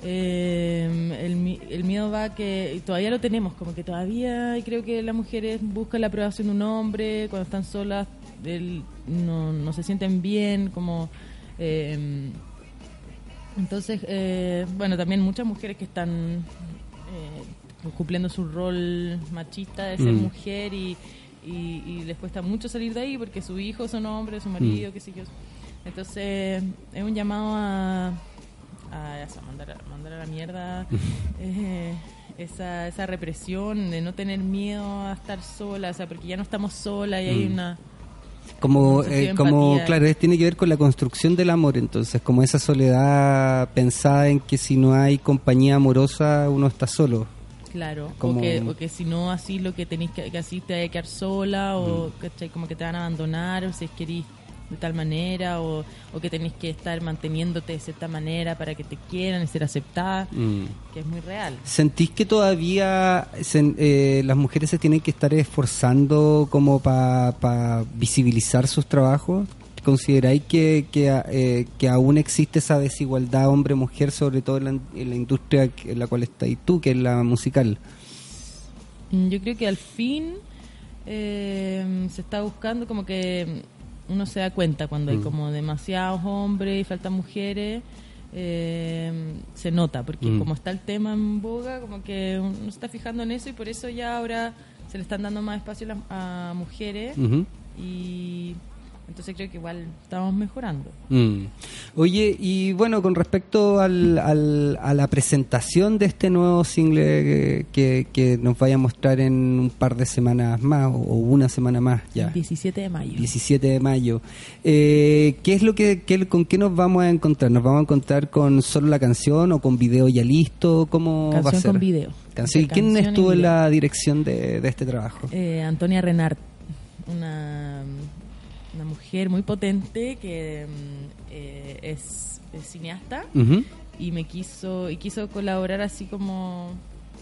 Eh, el, el miedo va que todavía lo tenemos, como que todavía creo que las mujeres buscan la aprobación de un hombre, cuando están solas el- no, no se sienten bien, como... eh, entonces, eh, bueno, también muchas mujeres que están eh, cumpliendo su rol machista de ser Mm. mujer y, y, y les cuesta mucho salir de ahí porque sus hijos son hombres, su marido, qué sé yo. Entonces, es un llamado a, a eso, a mandar, a mandar a la mierda eh, esa, esa represión de no tener miedo a estar sola, o sea, porque ya no estamos solas y hay Mm. una... Como, eh, como claro, es- tiene que ver con la construcción del amor, entonces, como esa soledad pensada en que si no hay compañía amorosa uno está solo. Claro, Como- o, que, o que si no así lo que tenéis que, que así te hay que quedar sola Mm. o ¿cachai? como que te van a abandonar o si es querís de tal manera o, o que tenéis que estar manteniéndote de cierta manera para que te quieran y ser aceptada, Mm. que es muy real. ¿Sentís que todavía se- eh, las mujeres se tienen que estar esforzando como para visibilizar sus trabajos? ¿Consideráis que, que, eh, que aún existe esa desigualdad hombre-mujer, sobre todo en la, en la industria en la cual estáis tú, que es la musical? Mm, Yo creo que al fin eh, se está buscando como que uno se da cuenta cuando hay Mm. como demasiados hombres y faltan mujeres. eh, se nota, porque Mm. como está el tema en boga, como que uno se está fijando en eso y por eso ya ahora se le están dando más espacio a, a mujeres y entonces creo que igual estamos mejorando. Mm. Oye, y bueno, con respecto al, al- a la presentación de este nuevo single que, que- que nos vaya a mostrar en un par de semanas más o, una semana más ya. El 17 de mayo. 17 de mayo. Eh, ¿Qué es lo que, qué- con qué nos vamos a encontrar? ¿Nos vamos a encontrar con solo la canción o con video ya listo? ¿Cómo va a Canción ser? con video. Canción. ¿Y quién canción estuvo en la dirección de, de este trabajo? Eh, Antonia Renard, una mujer muy potente que mm, eh, es, es cineasta y me quiso y quiso colaborar así como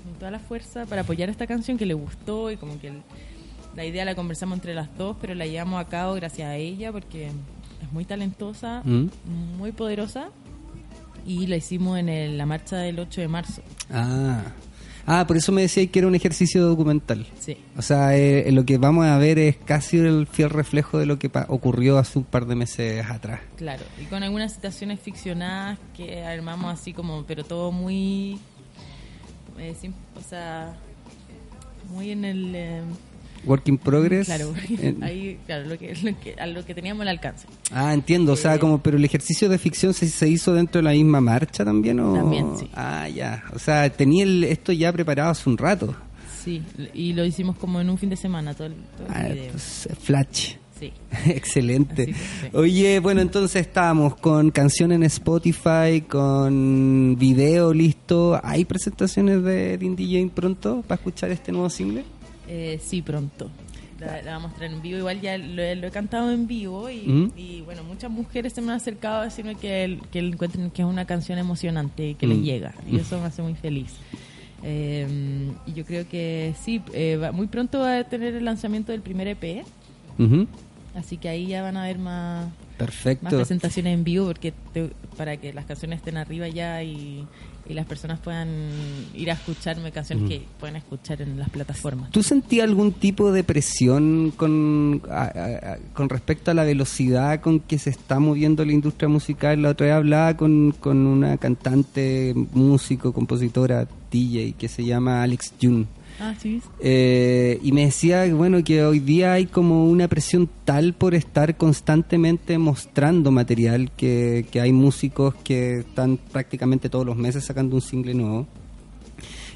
con toda la fuerza para apoyar esta canción que le gustó y como que el- la idea la conversamos entre las dos, pero la llevamos a cabo gracias a ella porque es muy talentosa, muy poderosa y la hicimos en el- la marcha del 8 de marzo. Ah. Ah, por eso me decía que era un ejercicio documental. Sí. O sea, eh, lo que vamos a ver es casi el fiel reflejo de lo que pa- ocurrió hace un par de meses atrás. Claro, y con algunas situaciones ficcionadas que armamos así como, pero todo muy, eh, o sea, muy en el, eh, Work in progress. claro, ahí, claro, lo que, lo que- a lo que teníamos al alcance. Ah, entiendo. O sea, Eh, como, pero el ejercicio de ficción se, se hizo dentro de la misma marcha también, ¿o? También, sí. Ah, ya. O sea, tenía el- esto ya preparado hace un rato. Sí, y lo hicimos como en un fin de semana, todo el, todo el Ah, video. pues, flash. Sí. Excelente. Así que sí. Oye, bueno, entonces estábamos con canción en Spotify, con video listo. ¿Hay presentaciones de Dean DJ pronto para escuchar este nuevo single? Eh, sí, pronto. La, la vamos a traer en vivo. Igual ya lo, he- lo he cantado en vivo y, Mm. y, bueno, muchas mujeres se me han acercado a decirme que, el- que encuentren que es una canción emocionante y que Mm. les llega. Y eso me hace muy feliz. Eh, y yo creo que sí, eh, va- muy pronto va a tener el lanzamiento del primer EP. Así que ahí ya van a ver más, Perfecto. Más presentaciones en vivo porque te- para que las canciones estén arriba ya y, y las personas puedan ir a escucharme canciones que pueden escuchar en las plataformas. ¿Tú sentías algún tipo de presión con, a- a- a- con respecto a la velocidad con que se está moviendo la industria musical? La otra vez hablaba con, con una cantante, músico, compositora, DJ, que se llama Alex June. Ah, sí. Eh, y me decía bueno que hoy día hay como una presión tal por estar constantemente mostrando material que, que hay músicos que están prácticamente todos los meses sacando un single nuevo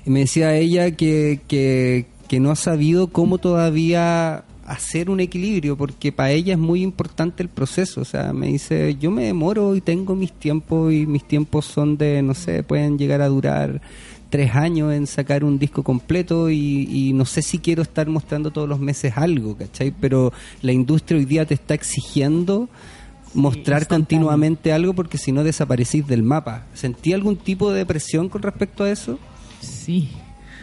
y me decía ella que, que, que no ha sabido cómo todavía hacer un equilibrio porque para ella es muy importante el proceso o sea me dice yo me demoro y tengo mis tiempos y mis tiempos son de no sé pueden llegar a durar tres años en sacar un disco completo y, y no sé si quiero estar mostrando todos los meses algo, ¿cachai? Pero la industria hoy día te está exigiendo mostrar continuamente algo porque si no desaparecís del mapa. ¿Sentí algún tipo de presión con respecto a eso? Sí.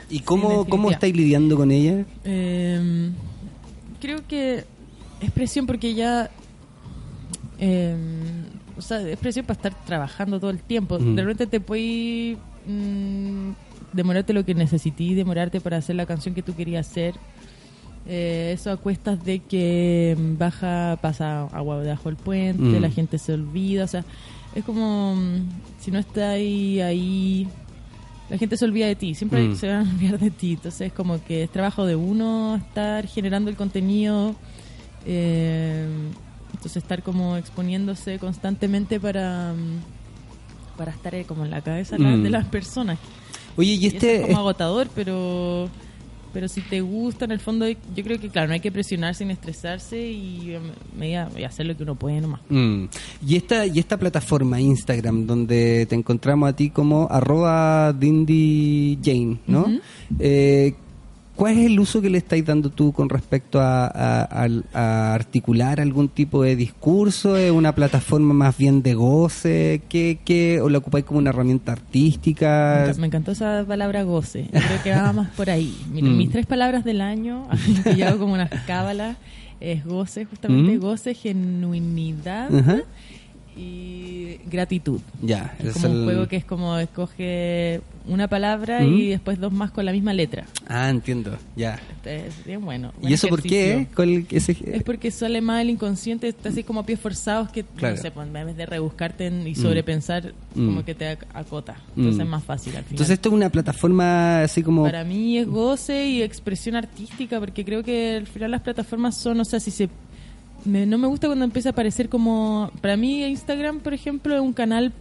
¿Y cómo, cómo estáis lidiando con ella? Eh, creo que es presión porque ya. eh, o sea, es presión para estar trabajando todo el tiempo. Mm. De repente te puedes mm, demorarte lo que necesití, demorarte para hacer la canción que tú querías hacer. Eh, eso a cuestas de que mm, baja, pasa agua debajo del puente, Mm. la gente se olvida. O sea, es como mm, si no está ahí, ahí la gente se olvida de ti, siempre Mm. se van a olvidar de ti. Entonces, es como que es trabajo de uno estar generando el contenido, eh, entonces estar como exponiéndose constantemente para, mm, para estar eh, como en la cabeza Mm. de las personas. Oye, y Y eso este... es como agotador, pero pero si te gusta, en el fondo, yo creo que, claro, no hay que presionarse ni estresarse y, eh, medida- y hacer lo que uno puede nomás. Mm. Y esta y esta plataforma Instagram donde te encontramos a ti como arroba Dindy Jane, ¿no? Eh, ¿Cuál es el uso que le estáis dando tú con respecto a, a- a articular algún tipo de discurso? ¿Es una plataforma más bien de goce? ¿Qué, qué, ¿O la ocupáis como una herramienta artística? Me encantó esa palabra goce. Yo creo que va más por ahí. Miren, Mm. mis tres palabras del año, que yo hago como unas cábalas, es goce, justamente Mm. goce, genuinidad. Y gratitud. Ya, Es es como un el- juego que es como escoge una palabra Mm. y después dos más con la misma letra. Ah, entiendo, ya. Es bien bueno. ¿Y buen eso por qué? ejercicio. ¿Cuál- ese- Es porque sale más el inconsciente, está así como a pies forzados que, Claro. no sé, pues, en vez de rebuscarte en- y sobrepensar, Mm. como que te ac- acota. Entonces Mm. es más fácil al final. Entonces esto es una plataforma así como... Para mí es goce y expresión artística, porque creo que al final las plataformas son, o sea, si se... me- no me gusta cuando empieza a aparecer como... Para mí Instagram, por ejemplo, es un canal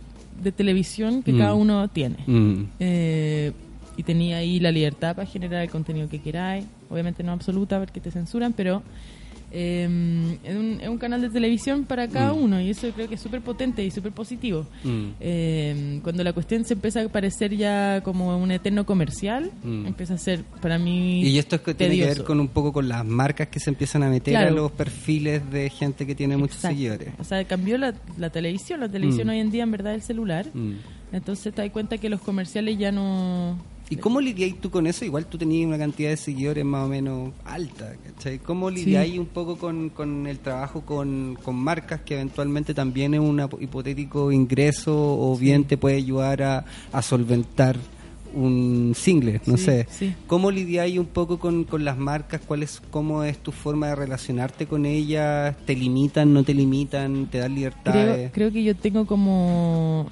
de televisión que Mm. cada uno tiene. Mm. Eh, y tenía ahí la libertad para generar el contenido que queráis. Obviamente no absoluta porque te censuran, pero eh, es, un, es un canal de televisión para cada Mm. uno y eso creo que es súper potente y súper positivo. Mm. Eh, cuando la cuestión se empieza a parecer ya como un eterno comercial, Mm. empieza a ser para mí Y esto es que tiene que ver con un poco con las marcas que se empiezan a meter Claro. a los perfiles de gente que tiene muchos seguidores. O sea, cambió la, la televisión. La televisión Mm. hoy en día, en verdad, es el celular. Entonces te das cuenta que los comerciales ya no... ¿Y cómo lidiáis tú con eso? Igual tú tenías una cantidad de seguidores más o menos alta, ¿cachai? ¿Cómo lidiáis un poco con, con el trabajo con, con marcas que eventualmente también es un hipotético ingreso o bien te puede ayudar a, a solventar un single, no Sí, sé. sí. ¿Cómo lidiáis un poco con, con las marcas? ¿Cuál es, ¿Cómo es tu forma de relacionarte con ellas? ¿Te limitan, no te limitan? ¿Te dan libertades? Creo, creo que yo tengo como...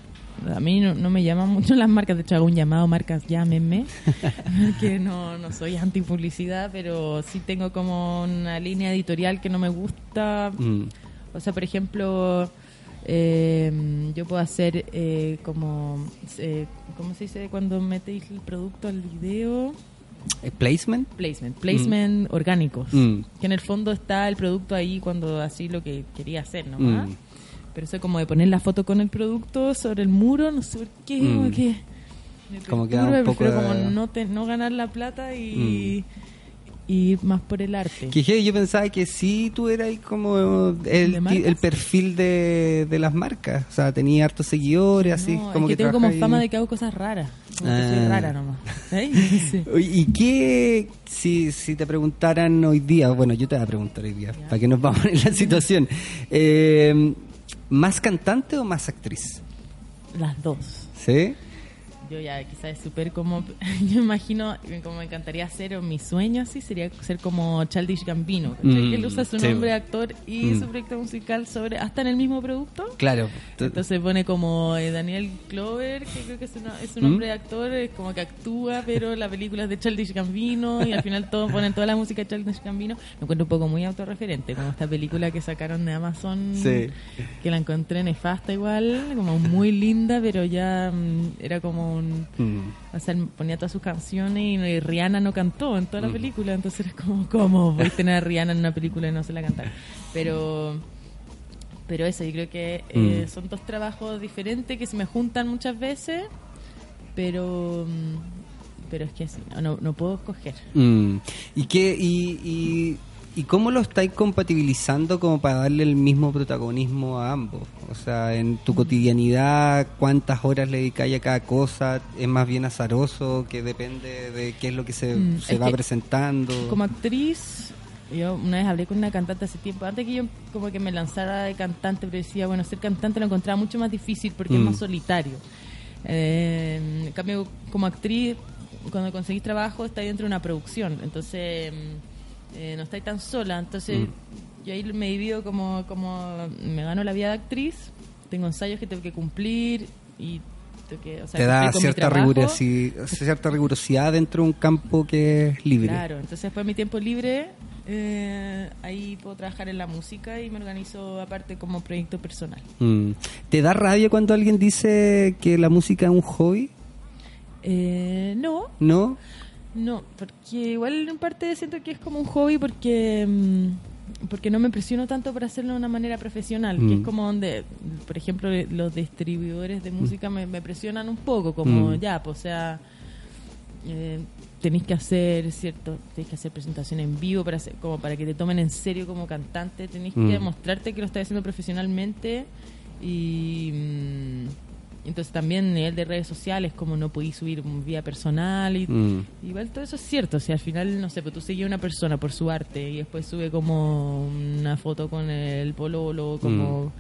A mí no, no me llaman mucho las marcas, de hecho hago un llamado, marcas llámenme, que no, no soy anti publicidad, pero sí tengo como una línea editorial que no me gusta. Mm. O sea, por ejemplo, eh, yo puedo hacer eh, como, eh, ¿cómo se dice cuando metéis el producto al video? ¿Eh, ¿Placement? Placement, placement orgánicos, Mm. que en el fondo está el producto ahí cuando así lo que quería hacer, ¿no? Mm. Pero eso como de poner la foto con el producto sobre el muro, no sé por qué, Mm. como que Como que da perturba, un poco prefiero de- como no, te- no ganar la plata y, y ir más por el arte. Que yo pensaba que sí tú eras como el, perfil de, de las marcas. O sea, tenía hartos seguidores, así como es que, tengo como fama de que hago cosas raras. Como que soy Ah. rara nomás. Sí. ¿Y qué, si, si te preguntaran hoy día, bueno, yo te voy a preguntar hoy día, para que nos vamos en la situación, eh, ¿Más cantante o más actriz? Las dos. ¿Sí? Yo ya quizás es súper como, yo imagino como me encantaría hacer, o mi sueño así sería ser como Childish Gambino. Mm, él usa su sí. nombre de actor y Mm. su proyecto musical sobre hasta en el mismo producto. Claro. Entonces pone como eh, Daniel Clover, que creo que es, una- es un ¿Mm? nombre de actor, es como que actúa, pero la película es de Childish Gambino y al final todos ponen toda la música de Childish Gambino. Me encuentro un poco muy autorreferente, como esta película que sacaron de Amazon, Sí. que la encontré nefasta igual, como muy linda, pero ya mm, era como Mm. O sea, él ponía todas sus canciones y, Rihanna no cantó en toda la Mm. película, entonces era como, ¿cómo voy a tener a Rihanna en una película y no se la cantar? Pero, pero eso, yo creo que eh, Mm. son dos trabajos diferentes que se me juntan muchas veces, pero, pero es que sí, no, no, no puedo escoger. ¿Y, qué, y, y, y cómo lo estáis compatibilizando como para darle el mismo protagonismo a ambos? O sea, en tu cotidianidad, ¿cuántas horas le dedicáis a cada cosa? ¿Es más bien azaroso, que depende de qué es lo que se, Mm, se va que presentando? Como actriz, yo una vez hablé con una cantante hace tiempo, antes que yo como que me lanzara de cantante, pero decía, bueno, ser cantante lo encontraba mucho más difícil porque Mm. es más solitario. Eh, en cambio, como actriz, cuando conseguís trabajo, estáis dentro de una producción, entonces mm, eh, no estáis tan sola, entonces Mm. yo ahí me divido como, como me gano la vida de actriz, tengo ensayos que tengo que cumplir y tengo que, o sea, Te da rigurosidad, cierta rigurosidad dentro de un campo que es libre. Claro, entonces después de mi tiempo libre, eh, ahí puedo trabajar en la música y me organizo aparte como proyecto personal. Mm. ¿Te da rabia cuando alguien dice que la música es un hobby? Eh, no, ¿No? No, porque igual en parte siento que es como un hobby porque mm, porque no me presiono tanto para hacerlo de una manera profesional, que Mm. es como donde, por ejemplo, los distribuidores de música me, me presionan un poco, como Mm. ya, pues o sea, eh, tenéis que hacer cierto, tenéis que hacer presentación en vivo para hacer- como para que te tomen en serio como cantante, tenéis Mm. que demostrarte que lo estás haciendo profesionalmente y mm, entonces también a nivel de redes sociales como no podéis subir un vía personal y Mm. igual todo eso es cierto, o sea, al final no sé, pues tú sigues a una persona por su arte y después sube como una foto con el pololo como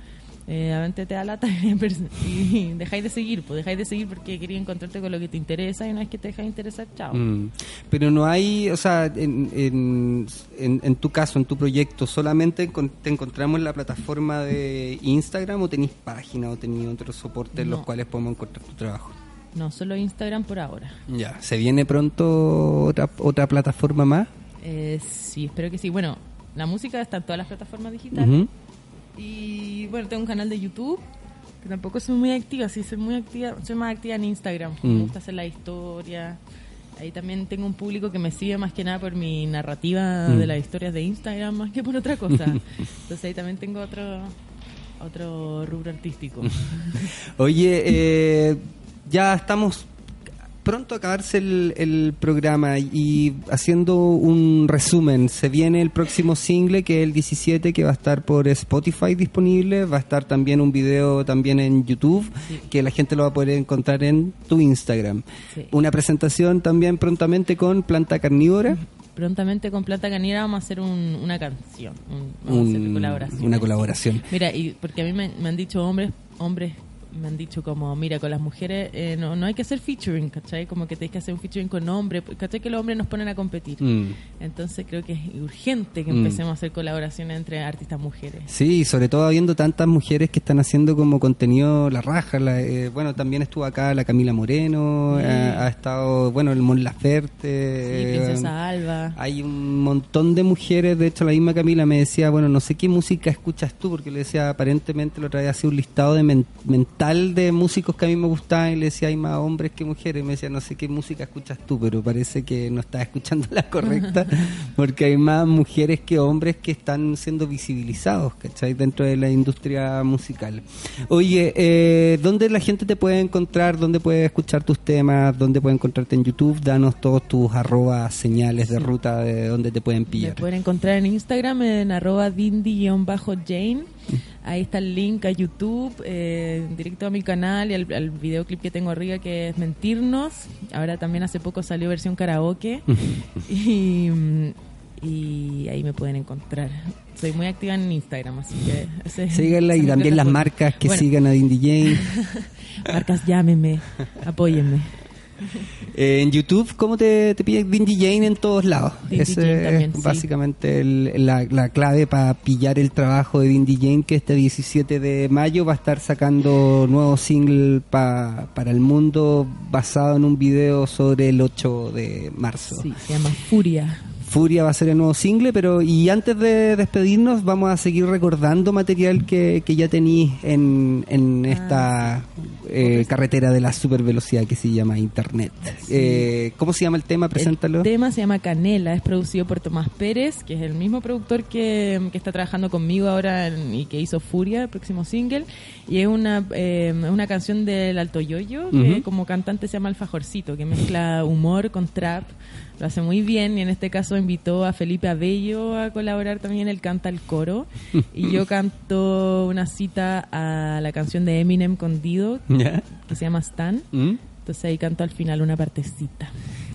eh, a te da lata y dejáis de seguir, pues dejáis de seguir porque quería encontrarte con lo que te interesa y una vez que te dejas de interesar, chao. Mm. Pero no hay, o sea, en, en, en- en tu caso, en tu proyecto, ¿solamente te encontramos en la plataforma de Instagram o tenéis página o tenéis otros soportes en los No. cuales podemos encontrar tu trabajo? No, solo Instagram por ahora. Ya. ¿Se viene pronto otra, otra plataforma más? Eh, sí, espero que sí. Bueno, la música está en todas las plataformas digitales. Ujú. Y bueno, tengo un canal de YouTube que tampoco soy muy activa, sí, soy muy activa, soy más activa en Instagram. Mm. Me gusta hacer la historia. Ahí también tengo un público que me sigue más que nada por mi narrativa Mm. de las historias de Instagram, más que por otra cosa. Entonces ahí también tengo otro otro rubro artístico. Oye, eh, ya estamos pronto a acabarse el, el programa y haciendo un resumen, se viene el próximo single que es el 17 que va a estar por Spotify disponible, va a estar también un video también en YouTube Sí. que la gente lo va a poder encontrar en tu Instagram. Sí. Una presentación también prontamente con Planta Carnívora. Prontamente con Plata Canera vamos a hacer un- una canción, un- vamos a hacer colaboración. una colaboración. Mira, y porque a mí me, me han dicho hombres, hombres me han dicho como, mira, con las mujeres eh, no, no hay que hacer featuring, ¿cachai? Como que tienes que hacer un featuring con hombres, ¿cachai? Que los hombres nos ponen a competir. Mm. Entonces creo que es urgente que Mm. empecemos a hacer colaboraciones entre artistas mujeres. Sí, sobre todo habiendo tantas mujeres que están haciendo como contenido la raja. la- eh, bueno, también estuvo acá la Camila Moreno, Sí. ha estado, bueno, el Mon Laferte. Sí, eh, Princesa Alba. hay un montón de mujeres, de hecho la misma Camila me decía, bueno, no sé qué música escuchas tú, porque le decía, aparentemente lo traía así un listado de men- de músicos que a mí me gustaban y le decía, hay más hombres que mujeres, y me decía, no sé qué música escuchas tú, pero parece que no estás escuchando la correcta, porque hay más mujeres que hombres que están siendo visibilizados, ¿cachai? Dentro de la industria musical. Oye, eh, ¿dónde la gente te puede encontrar? ¿Dónde puede escuchar tus temas? ¿Dónde puede encontrarte en YouTube? Danos todos tus arrobas, señales de ruta de dónde te pueden Me pillar. pueden encontrar en Instagram en arroba dindy-jane. Ahí está el link a YouTube, eh, directo a mi canal y al, al videoclip que tengo arriba que es Mentirnos. Ahora también hace poco salió versión karaoke. y, y ahí me pueden encontrar. Soy muy activa en Instagram, así que... ese- Síganla y también las marcas que Bueno, sigan a Dindy Jane. Marcas, llámenme, apóyenme. Eh, en YouTube, ¿cómo te, te pide Dindy Jane en todos lados? Ese también, es sí. básicamente el- la, la clave para pillar el trabajo de Dindy Jane, que este 17 de mayo va a estar sacando nuevo single pa- para el mundo basado en un video sobre el 8 de marzo. Sí, se llama Furia. Furia va a ser el nuevo single, pero y antes de despedirnos vamos a seguir recordando material que, que ya tenéis en, en esta eh, carretera de la super velocidad que se llama Internet. Eh, ¿Cómo se llama el tema? Preséntalo. El tema se llama Canela, es producido por Tomás Pérez, que es el mismo productor que, que está trabajando conmigo ahora en- y que hizo Furia, el próximo single. Y es una, eh, una canción del Alto Yoyo, que como cantante se llama Alfajorcito, que mezcla humor con trap. Lo hace muy bien y en este caso invitó a Felipe Abello a colaborar también, él canta el coro. y yo canto una cita a la canción de Eminem con Dido, que se llama Stan. ¿Mm? Entonces ahí canto al final una partecita.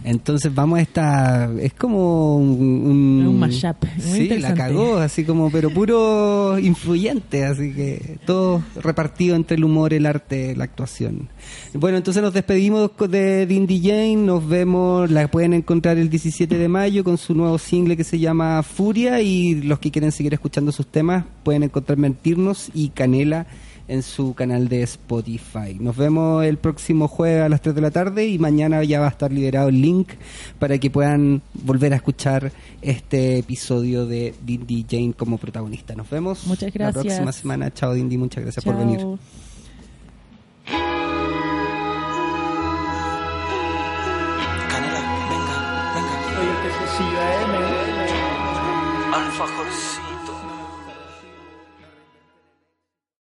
Entonces vamos a esta... Es como un... un- Un mashup, muy Sí, la cagó, así como, pero puro influyente, así que todo repartido entre el humor, el arte, la actuación. Bueno, entonces nos despedimos de Dindy Jane, nos vemos, la pueden encontrar el 17 de mayo con su nuevo single que se llama Furia y los que quieren seguir escuchando sus temas pueden encontrar Mentirnos y Canela en su canal de Spotify. Nos vemos el próximo jueves a las 3 de la tarde y mañana ya va a estar liberado el link para que puedan volver a escuchar este episodio de Dindy Jane como protagonista. Nos vemos Muchas la gracias. próxima semana. Chao Dindy, muchas gracias por venir. Canela, venga, venga. Soy el pececillo AM. Alfajorcito.